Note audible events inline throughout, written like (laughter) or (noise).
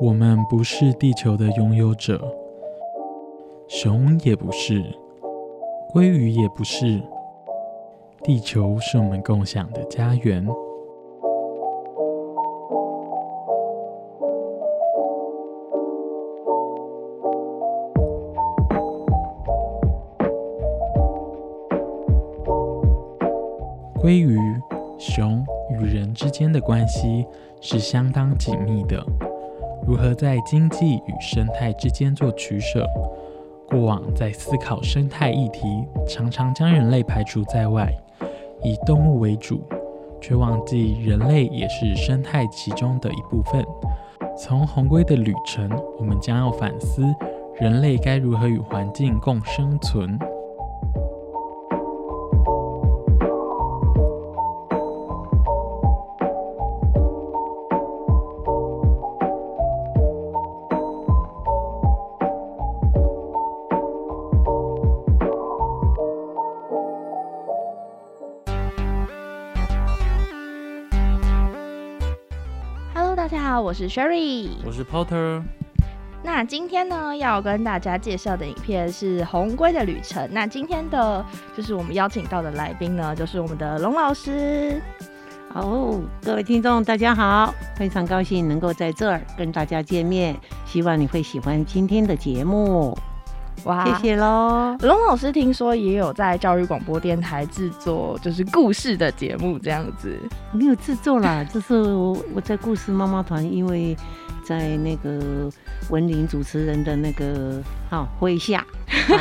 我们不是地球的拥有者，熊也不是，鲑鱼也不是。地球是我们共享的家园。关系是相当紧密的。如何在经济与生态之间做取舍？过往在思考生态议题，常常将人类排除在外，以动物为主，却忘记人类也是生态其中的一部分。从红龟的旅程，我们将要反思人类该如何与环境共生存。是 Sherry。我是 Porter，那今天呢，要跟大家介绍的影片是《红龟的旅程》。那今天的就是我们邀请到的来宾呢，就是我们的龙老师。哦，各位听众，大家好，非常高兴能够在这儿跟大家见面，希望你会喜欢今天的节目，哇谢谢喽。龙老师听说也有在教育广播电台制作就是故事的节目这样子。没有制作啦，就是我我在故事妈妈团，因为在那个文林主持人的那个好麾下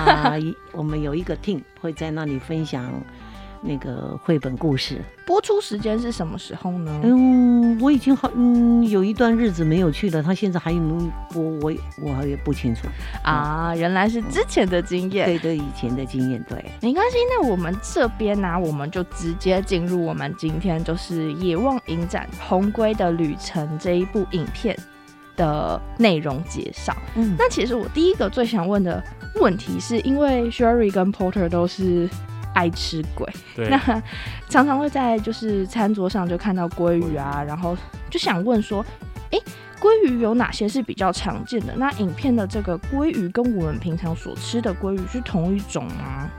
(laughs) 我们有一个 team 会在那里分享那个绘本故事。播出时间是什么时候呢？嗯，我已经好嗯有一段日子没有去了，他现在还有没有播，我也我也不清楚。啊，原来是之前的经验。对对，以前的经验，对。没关系，那我们这边呢、我们就直接进入我们今天就是《野望影展红龟的旅程》这一部影片的内容介绍。嗯，那其实我第一个最想问的问题，是因为 Sherry 跟 Porter 都是爱吃鬼，对那常常会在就是餐桌上就看到鲑鱼啊，然后就想问说，诶，鲑鱼有哪些是比较常见的？那影片的这个鲑鱼跟我们平常所吃的鲑鱼是同一种吗？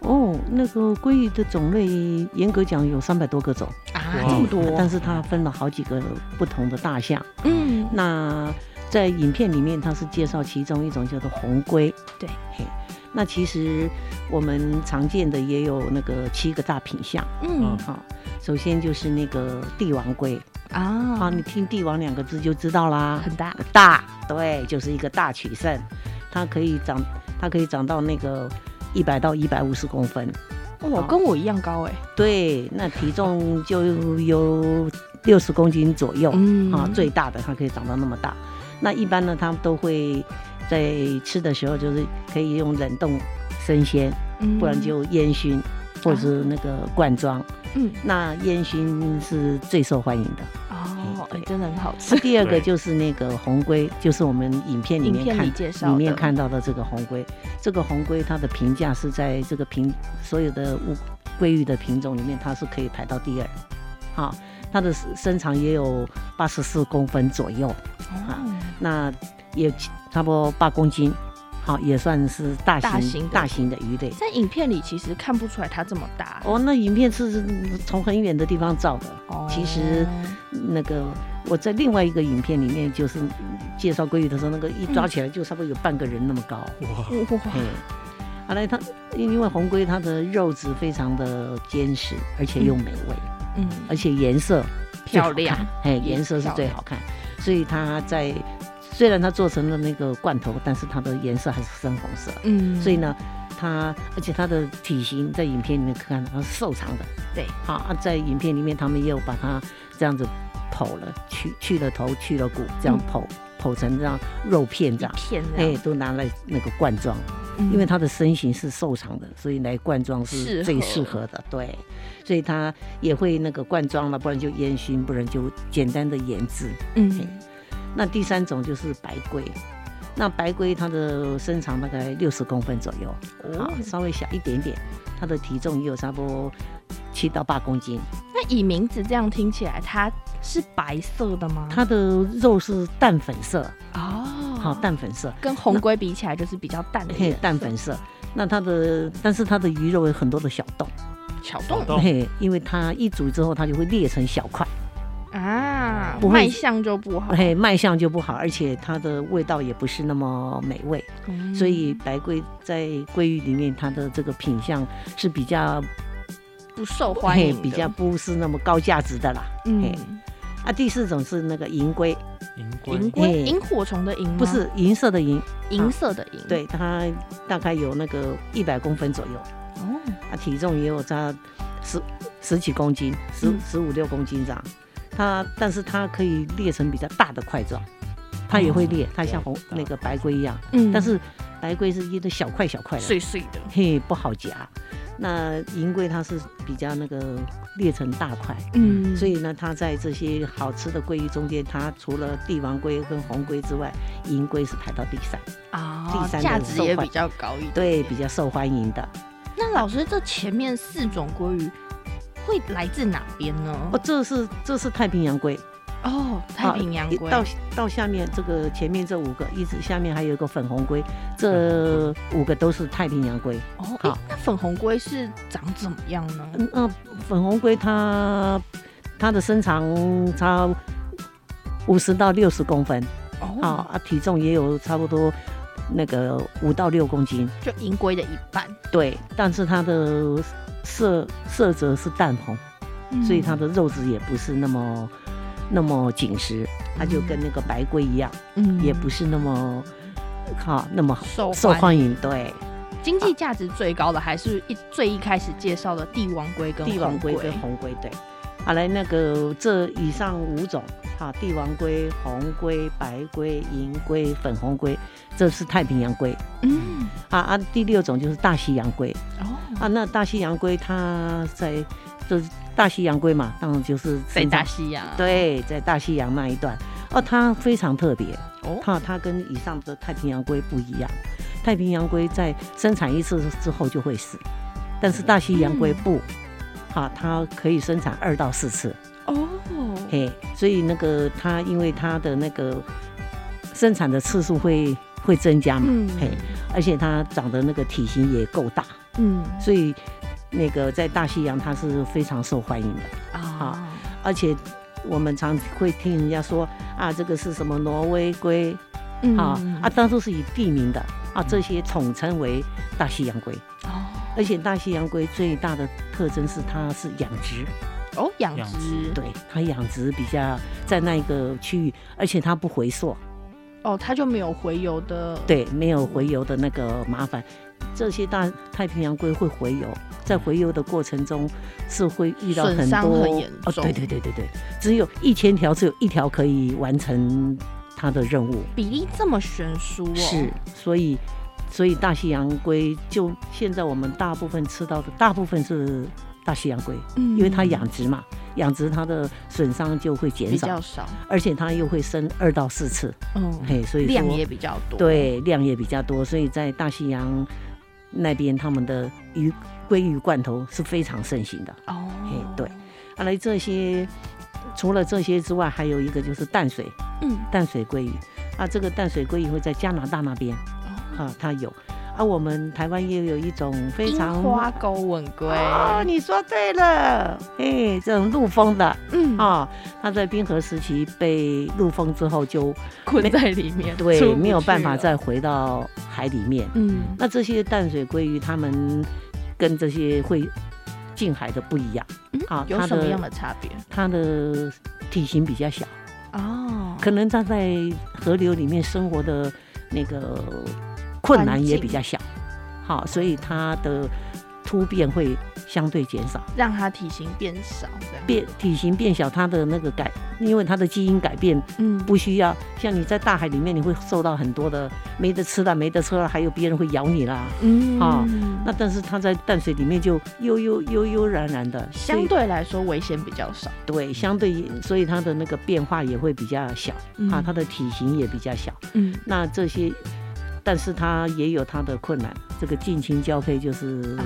哦，那个鲑鱼的种类，严格讲有三百多个种，啊，这么多，但是它分了好几个不同的大项。嗯，那在影片里面，它是介绍其中一种叫做红龟。对，嘿，那其实我们常见的也有那个七个大品相。嗯好、首先就是那个帝王龟。啊，啊，你听“帝王”两个字就知道啦。很大，大，对，就是一个大取胜，它可以长，它可以长到那个一百到一百五十公分，哇，跟我一样高哎，对，那体重就有六十公斤左右，嗯啊，最大的它可以长到那么大。那一般呢，它都会在吃的时候就是可以用冷冻生鲜，嗯不然就烟熏，或者是那个罐装。嗯那烟熏是最受欢迎的。哦，真的很好吃，第二个就是那个红龟，就是我们影片里面看里介绍里面看到的这个红龟。这个红龟它的评价是在这个品所有的乌龟鱼的品种里面，它是可以排到第二。好，它的身长也有八十四公分左右，哦那也差不多八公斤。好，也算是大型大型的。鱼类。在影片里其实看不出来它这么大。哦，那影片是从很远的地方照的。哦。其实那个我在另外一个影片里面，就是介绍鲑鱼的时候，那个一抓起来就差不多有半个人那么高。哇，哇嘿，后来它因为红龟它的肉质非常的坚实，而且又美味，嗯。而且颜色漂亮。看，嘿，也颜色是最好看，所以它在虽然它做成了那个罐头，但是它的颜色还是深红色。嗯。所以，呢，它而且它的体型在影片里面看它是瘦长的，对，好啊，在影片里面他们又把它这样子剖了，去去了头，去了骨，这样嗯。剖剖成这样肉片这一样，片这样，，哎都拿来那个罐装，嗯。因为它的身形是瘦长的，所以来罐装是最合。适合的，对，所以它也会那个罐装了，不然就烟熏，不然就简单的腌制。嗯那第三种就是白龟，那白龟它的身长大概六十公分左右，哦。啊，稍微小一点点，它的体重也有差不多七到八公斤，那以名字这样听起来，它是白色的吗？它的肉是淡粉色，哦，好、淡粉色，跟红龟比起来就是比较淡的淡粉色。那它的，但是它的鱼肉有很多的小洞，小洞洞。嘿，因为它一煮之后，它就会裂成小块，啊，不会卖相就不好，嘿，卖相就不好，而且它的味道也不是那么美味。嗯所以白龟在鲑鱼里面，它的这个品相是比较不受欢迎比较不是那么高价值的啦。嗯，啊，第四种是那个银龟，银龟银龟萤火虫的萤不是银色的银，银色的银，对，它大概有那个一百公分左右，哦，啊，体重也有在十十几公斤，十嗯十五六公斤这样。它，但是它可以裂成比较大的块状，它也会裂，它像红那个白龟一样，嗯。但是白龟是一的小块小块的，碎碎的，嘿，不好夹。那银龟它是比较那个裂成大块，嗯。所以呢，它在这些好吃的鲑鱼中间，它除了帝王龟跟红龟之外，银龟是排到第三，啊第三价值也比较高一点。对，比较受欢迎的。那老师，这前面四种鲑鱼会来自哪边呢？哦，这是这是太平洋龟，哦，太平洋龟。啊到到下面这个前面这五个，一直下面还有一个粉红龟，这五个都是太平洋龟。哦，诶好那粉红龟是长怎么样呢？嗯，那粉红龟它它的身长差五十到六十公分，啊哦，啊，体重也有差不多那个五到六公斤。就银龟的一半，对，但是它的色色泽是淡红，所以它的肉质也不是那么那么紧实，它就跟那个白龟一样，嗯。也不是那么好那么受受欢迎。对，经济价值最高的还是一最一开始介绍的帝王龟跟帝王龟跟红龟对。好，来那个这以上五种，好，帝王龟、红龟、白龟、银龟、粉红龟，这是太平洋龟。嗯。啊啊，第六种就是大西洋龟。哦，啊，那大西洋龟它在就是大西洋龟嘛，当然就是在大西洋。对，在大西洋那一段，哦，它非常特别，哦。它它跟以上的太平洋龟不一样，太平洋龟在生产一次之后就会死，但是大西洋龟嗯不，哈、它可以生产二到四次，哦，嘿，所以那个它因为它的那个生产的次数会会增加嘛，嗯。嘿，而且它长的那个体型也够大，嗯。所以那个在大西洋它是非常受欢迎的。啊，而且我们常会听人家说啊，这个是什么挪威龟嗯。啊啊，当初是以地名的啊，这些统称为大西洋龟。哦而且大西洋龟最大的特征是它是养殖，哦，养养殖对它养殖比较在那一个区域，而且它不回溯，哦，它就没有回游的对，没有回游的那个麻烦。这些大太平洋龟会回游，在回游的过程中是会遇到很多伤很严哦，重对对对对对，只有一千条，只有一条可以完成它的任务。比例这么悬殊哦，是，所以所以大西洋龟就现在我们大部分吃到的大部分是大西洋龟，嗯。因为它养殖嘛，养殖它的损伤就会减少比较，少，而且它又会生二到四次，嗯，嘿，所以量也比较多，，对量也比较多，所以在大西洋那边他们的鱼鲑鱼罐头是非常盛行的。哦。嘿，对，后来这些除了这些之外，还有一个就是淡水嗯，淡水鲑鱼。啊，这个淡水鲑鱼会在加拿大那边。哦，啊，它有。啊，我们台湾也有一种非常花钩吻龟，哦，你说对了，哎，这种陆丰的。嗯，啊，它在冰河时期被陆丰之后就困在里面，出对没有办法，再回到海里面。嗯，那这些淡水鲑鱼，它们跟这些会近海的不一样，嗯啊有什么样的差别？它的体型比较小，哦，可能它在河流里面生活的那个困难也比较小，好，所以它的突变会相对减少，让它体型变少，变体型变小，它的那个改，因为它的基因改变嗯。不需要像你在大海里面，你会受到很多的没得吃了、没得吃了，还有别人会咬你啦。嗯。啊那但是它在淡水里面就悠悠悠悠然然的，相对来说危险比较少。对相对，所以它的那个变化也会比较小。啊，它的体型也比较小。嗯。那这些，但是它也有它的困难，这个近亲交配就是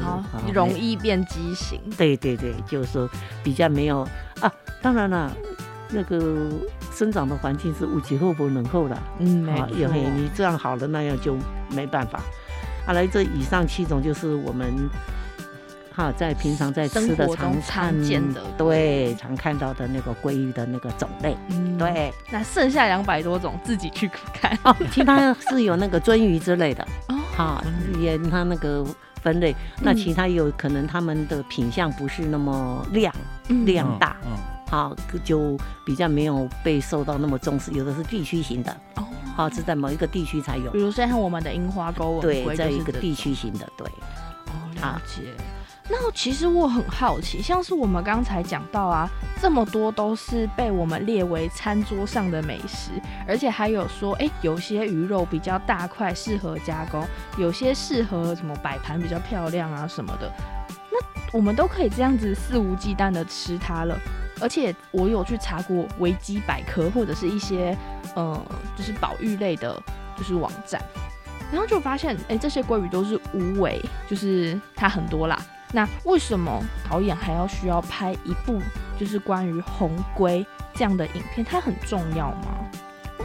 容易变畸形，对对对，就是说比较没有啊。当然了，那个生长的环境是五级后不能厚的嗯，没啊，错也嘿，你这样好了，那样就没办法。好来，这以上七种就是我们哈在平常在吃的中常看常见的对常看到的那个鲑鱼的那个种类。嗯，对，那剩下两百多种自己去看哦，其他是有那个鳟鱼之类的，哦，哈，也它那个分类。那其他有可能他们的品相不是那么亮嗯量大，嗯，好，就比较没有被受到那么重视。有的是地区型的，哦，好，是在某一个地区才有比。如说像我们的樱花沟对，龟，在就是一个地区型的，对。哦，了解。那其实我很好奇，像是我们刚才讲到啊，这么多都是被我们列为餐桌上的美食，而且还有说，哎、有些鱼肉比较大块，适合加工；有些适合什么摆盘比较漂亮啊什么的。那我们都可以这样子肆无忌惮的吃它了。而且我有去查过维基百科或者是一些呃，就是保育类的，就是网站，然后就发现，哎、这些鲑鱼都是无尾，就是它很多啦。那为什么导演还要需要拍一部就是关于红龟这样的影片？它很重要吗？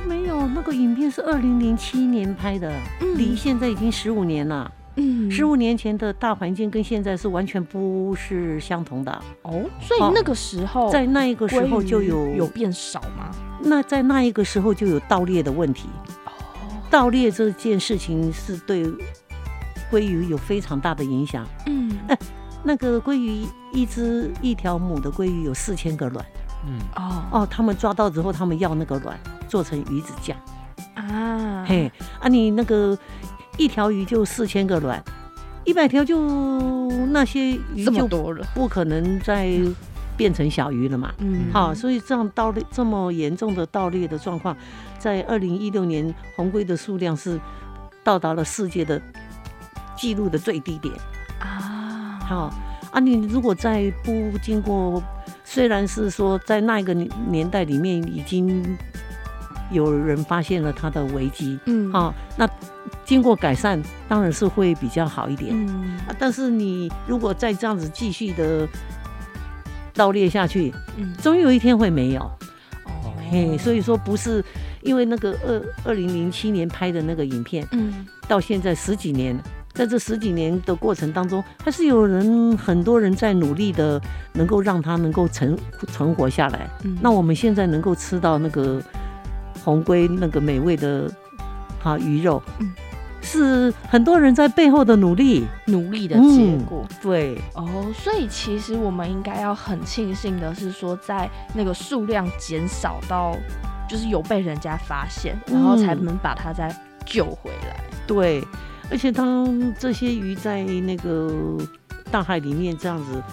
没有，那个影片是二零零七年拍的，离现在已经十五年了。嗯十五年前的大环境跟现在是完全不是相同的。哦，所以那个时候在那一个时候就有有变少吗？那在那一个时候就有盗猎的问题。哦，盗猎这件事情是对鲑鱼有非常大的影响。嗯那个鲑鱼一只一条母的鲑鱼有四千个卵。嗯，哦。哦，他们抓到之后，他们要那个卵做成鱼子酱。啊，嘿，啊，你那个一条鱼就四千个卵，一百条就那些鱼就多了，不可能再变成小鱼了嘛。嗯，好，所以这样盗猎这么严重的盗猎的状况，在二零一六年红龟的数量是到达了世界的记录的最低点。啊，好啊，你如果在不经过，虽然是说在那一个年年代里面已经有人发现了它的危机，嗯，啊、那经过改善当然是会比较好一点。嗯啊，但是你如果再这样子继续的盗猎下去，嗯，总有一天会没有。哦，嘿，所以说不是因为那个二二零零七年拍的那个影片，嗯到现在十几年，在这十几年的过程当中，还是有人很多人在努力的，能够让它能够存存活下来。嗯，那我们现在能够吃到那个红龟那个美味的哈鱼肉，嗯是很多人在背后的努力。努力的结嗯果。对，哦，所以其实我们应该要很庆幸的是说，在那个数量减少到，就是有被人家发现，然后才嗯能把它再救回来。对，而且当这些鱼在那个大海里面这样子，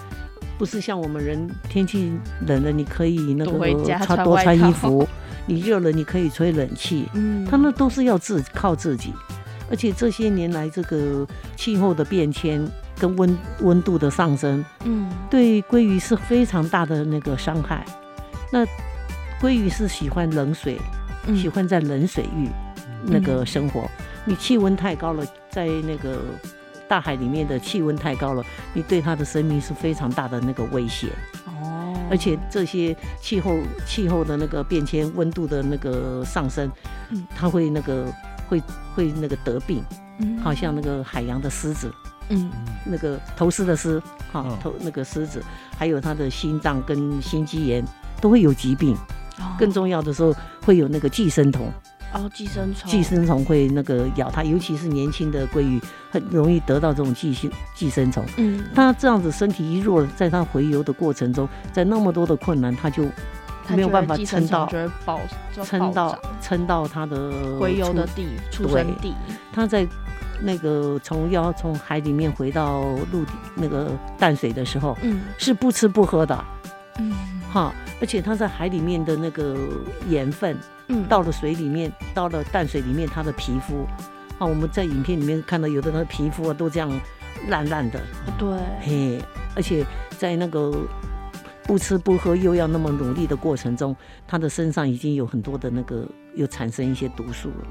不是像我们人天气冷了，你可以那个穿多穿衣服，(laughs) 你热了你可以吹冷气，嗯他们都是要自靠自己。而且这些年来，这个气候的变迁跟温温度的上升，嗯对鲑鱼是非常大的那个伤害。那鲑鱼是喜欢冷水，嗯喜欢在冷水域那个生活。你气温太高了，在那个大海里面的气温太高了，你对它的生命是非常大的那个威胁。哦，而且这些气候气候的那个变迁，温度的那个上升，嗯。它会那个会会那个得病，嗯。好像那个海洋的狮子，嗯。那个头狮的狮，哈嗯。头那个狮子，还有它的心脏跟心肌炎都会有疾病。哦。更重要的时候会有那个寄生虫，哦寄生虫。寄生虫会那个咬它，尤其是年轻的鲑鱼很容易得到这种寄生寄生虫。嗯。它这样子身体一弱，在它回游的过程中，在那么多的困难，它就没有办法撑到撑到撑到它的回游的地出生地，它在那个从要从海里面回到陆地那个淡水的时候，嗯是不吃不喝的嗯。哈，而且它在海里面的那个盐分嗯，到了水里面，到了淡水里面，它的皮肤啊，我们在影片里面看到有的那个皮肤啊都这样烂烂的，对，嘿，而且在那个不吃不喝又要那么努力的过程中，它的身上已经有很多的那个又产生一些毒素了。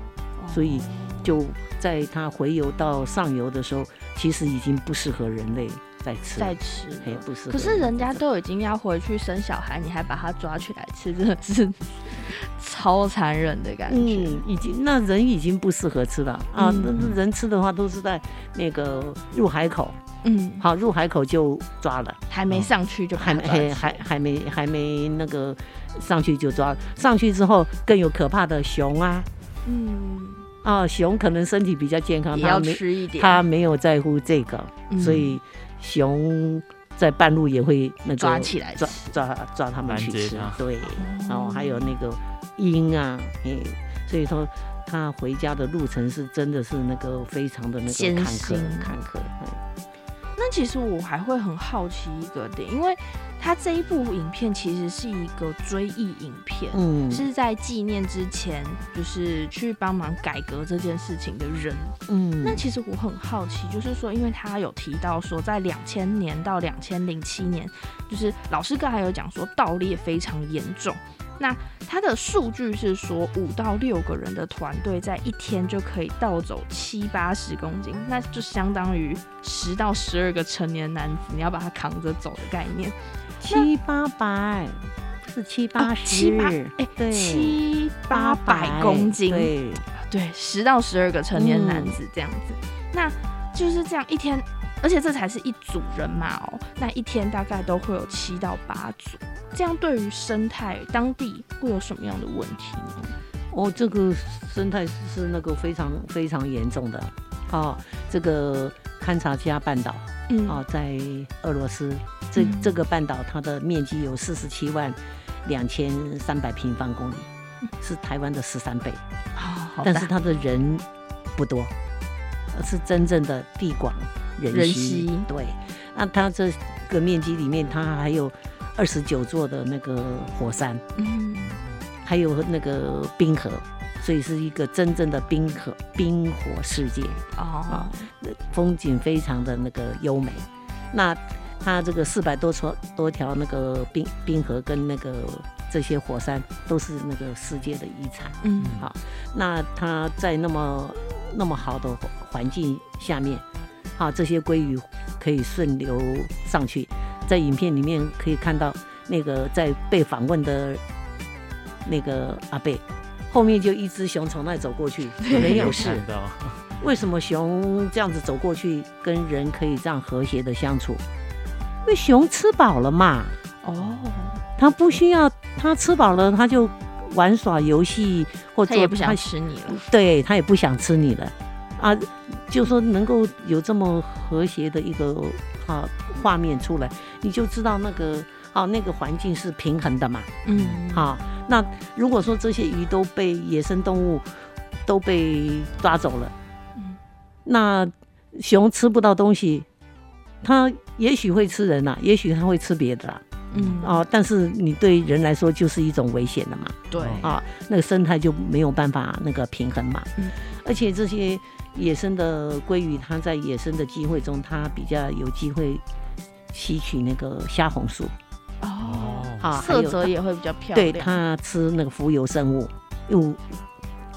所以就在它回游到上游的时候，其实已经不适合人类再吃，在吃。不适合。可是人家都已经要回去生小孩，你还把他抓起来吃，真的是超残忍的感觉。嗯，已经那人已经不适合吃了。啊。嗯。那、那人吃的话都是在那个入海口，嗯，好入海口就抓了，还没上去就把还没还还还没还没那个上去就抓了，上去之后更有可怕的熊啊。嗯，啊，熊可能身体比较健康，也要吃一点。他没有在乎这个，嗯。所以熊在半路也会那个抓起来抓抓抓他们去吃对，然后还有那个鹰啊，哎，所以说他回家的路程是真的是那个非常的那个艰坎坷。辛坎坷，哎那其实我还会很好奇一个点，因为它这一部影片其实是一个追忆影片。嗯是在纪念之前，就是去帮忙改革这件事情的人。嗯那其实我很好奇，就是说，因为他有提到说，在两千年到两千零七年，就是老师刚才有讲说盗猎非常严重。那他的数据是说，五到六个人的团队在一天就可以盗走七八十公斤，那就相当于十到十二个成年男子，你要把他扛着走的概念。七八百，不是七八十，七八哎，对七八百公斤，对，对，十到十二个成年男嗯。子这样子，那就是这样一天，而且这才是一组人马哦，那一天大概都会有七到八组，这样对于生态当地会有什么样的问题呢？哦，这个生态是那个非常非常严重的，哦，这个堪察加半岛。嗯，啊，在俄罗斯。这嗯。这个半岛，它的面积有四十七万两千三百平方公里，是台湾的十三倍，好好大但是它的人不多，而是真正的地广人稀。人稀。对，那它这个面积里面，它还有二十九座的那个火山，嗯。还有那个冰河。所以是一个真正的冰河冰火世界，哦，风景非常的那个优美。那它这个四百多条多条那个冰冰河跟那个这些火山都是那个世界的遗产。嗯好那它在那么那么好的环境下面，好这些鲑鱼可以顺流上去。在影片里面可以看到那个在被访问的那个阿贝。后面就一只熊从那里走过去，没有事。为什么熊这样子走过去，跟人可以这样和谐的相处？因为熊吃饱了嘛，哦，它不需要，它吃饱了，它就玩耍游戏或者它也不想吃你了，对，它也不想吃你了啊。就说能够有这么和谐的一个啊画面出来，你就知道那个啊那个环境是平衡的嘛。嗯，好，那如果说这些鱼都被野生动物都被抓走了，嗯。那熊吃不到东西，它也许会吃人啦、也许它会吃别的啦，嗯，哦，但是你对人来说就是一种危险的嘛，对，啊，那个生态就没有办法那个平衡嘛，嗯。而且这些野生的鲑鱼，它在野生的机会中，它比较有机会吸取那个虾红素，哦，色泽也会比较漂亮对，它吃那个浮游生物，又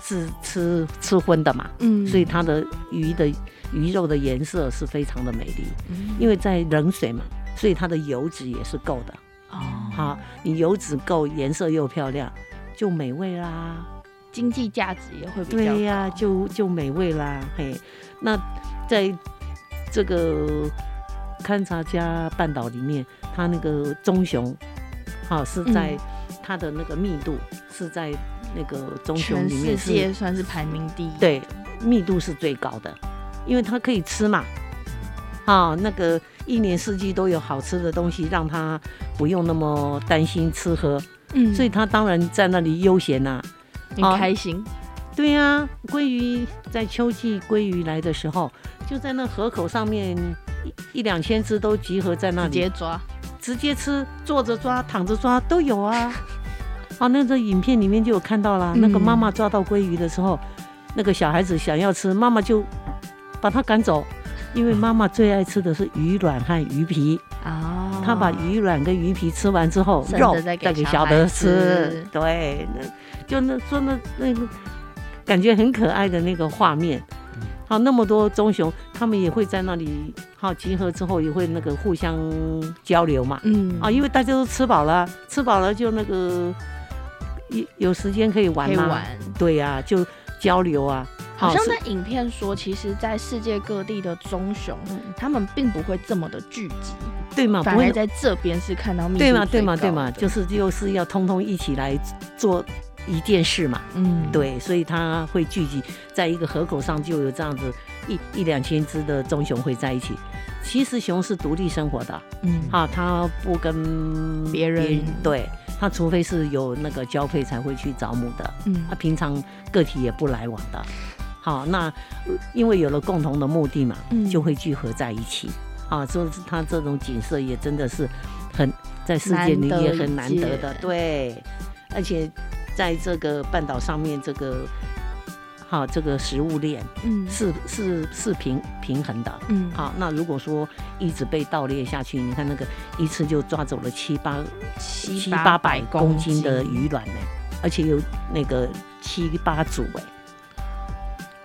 是吃吃荤的嘛，嗯所以它的鱼的鱼肉的颜色是非常的美丽，嗯因为在冷水嘛，所以它的油脂也是够的。哦，好，你油脂够，颜色又漂亮，就美味啦。经济价值也会比较对呀、高就就美味啦。嘿，那在这个勘察加半岛里面，它那个棕熊，好是在嗯它的那个密度是在那个棕熊全世里面是界算是排名第一，，对，密度是最高的，因为它可以吃嘛。啊，那个一年四季都有好吃的东西，让它不用那么担心吃喝。嗯所以它当然在那里悠闲呐、很开心。对呀、鲑鱼在秋季鲑鱼来的时候，就在那河口上面一一两千只都集合在那里，直接抓，直接吃，坐着抓、躺着抓都有啊。啊，(laughs) 那个影片里面就有看到啦，嗯那个妈妈抓到鲑鱼的时候，那个小孩子想要吃，妈妈就把他赶走，因为妈妈最爱吃的是鱼卵和鱼皮。哦，他把鱼卵跟鱼皮吃完之后，肉再给小的孩吃吃。对，那就那说那那个感觉很可爱的那个画面。好，那么多棕熊，他们也会在那里好集合之后，也会那个互相交流嘛。嗯啊，因为大家都吃饱了，吃饱了就那个有有时间可以玩嘛。对呀、就交流啊。好像在影片说，其实，在世界各地的棕熊，他们并不会这么的聚集，对嘛，不会反而在这边是看到密对嘛对最嘛对嘛，就是就是要通通一起来做一件事嘛。嗯，对，所以它会聚集在一个河口上，就有这样子一一两千只的棕熊会在一起。其实熊是独立生活的，嗯，啊，它不跟别人对，它除非是有那个交配才会去找母的，嗯。它平常个体也不来往的。好，那呃因为有了共同的目的嘛，嗯。就会聚合在一起。啊，所以它这种景色也真的是很在世界里也很难得的得，对，而且在这个半岛上面，这个好这个食物链嗯是是是平平衡的。嗯好，那如果说一直被盗猎下去，你看那个一次就抓走了七八七七八百公公斤的鱼卵呢，而且有那个七八组哎，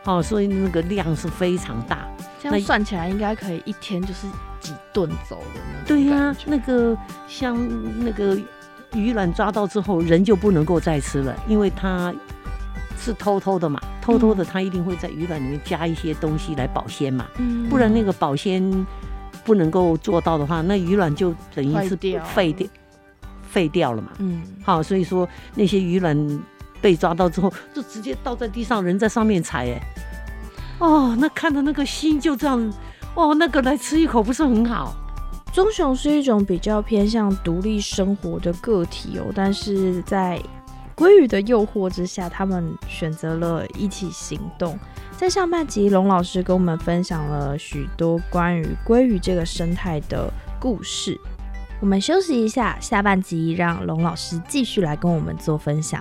哦，所以那个量是非常大。这样算起来应该可以一天就是几顿走的那对呀、那个像那个鱼卵抓到之后，人就不能够再吃了，因为它是偷偷的嘛，偷偷的它一定会在鱼卵里面加一些东西来保鲜嘛，嗯。不然那个保鲜不能够做到的话，那鱼卵就等于是废掉废掉了嘛。嗯。好，所以说那些鱼卵被抓到之后，就直接倒在地上，人在上面踩，哎，哦，那看的那个心就这样，哦，那个来吃一口不是很好？棕熊是一种比较偏向独立生活的个体哦，但是在鲑鱼的诱惑之下，他们选择了一起行动。在上半集，龙老师跟我们分享了许多关于鲑鱼这个生态的故事。我们休息一下，下半集让龙老师继续来跟我们做分享。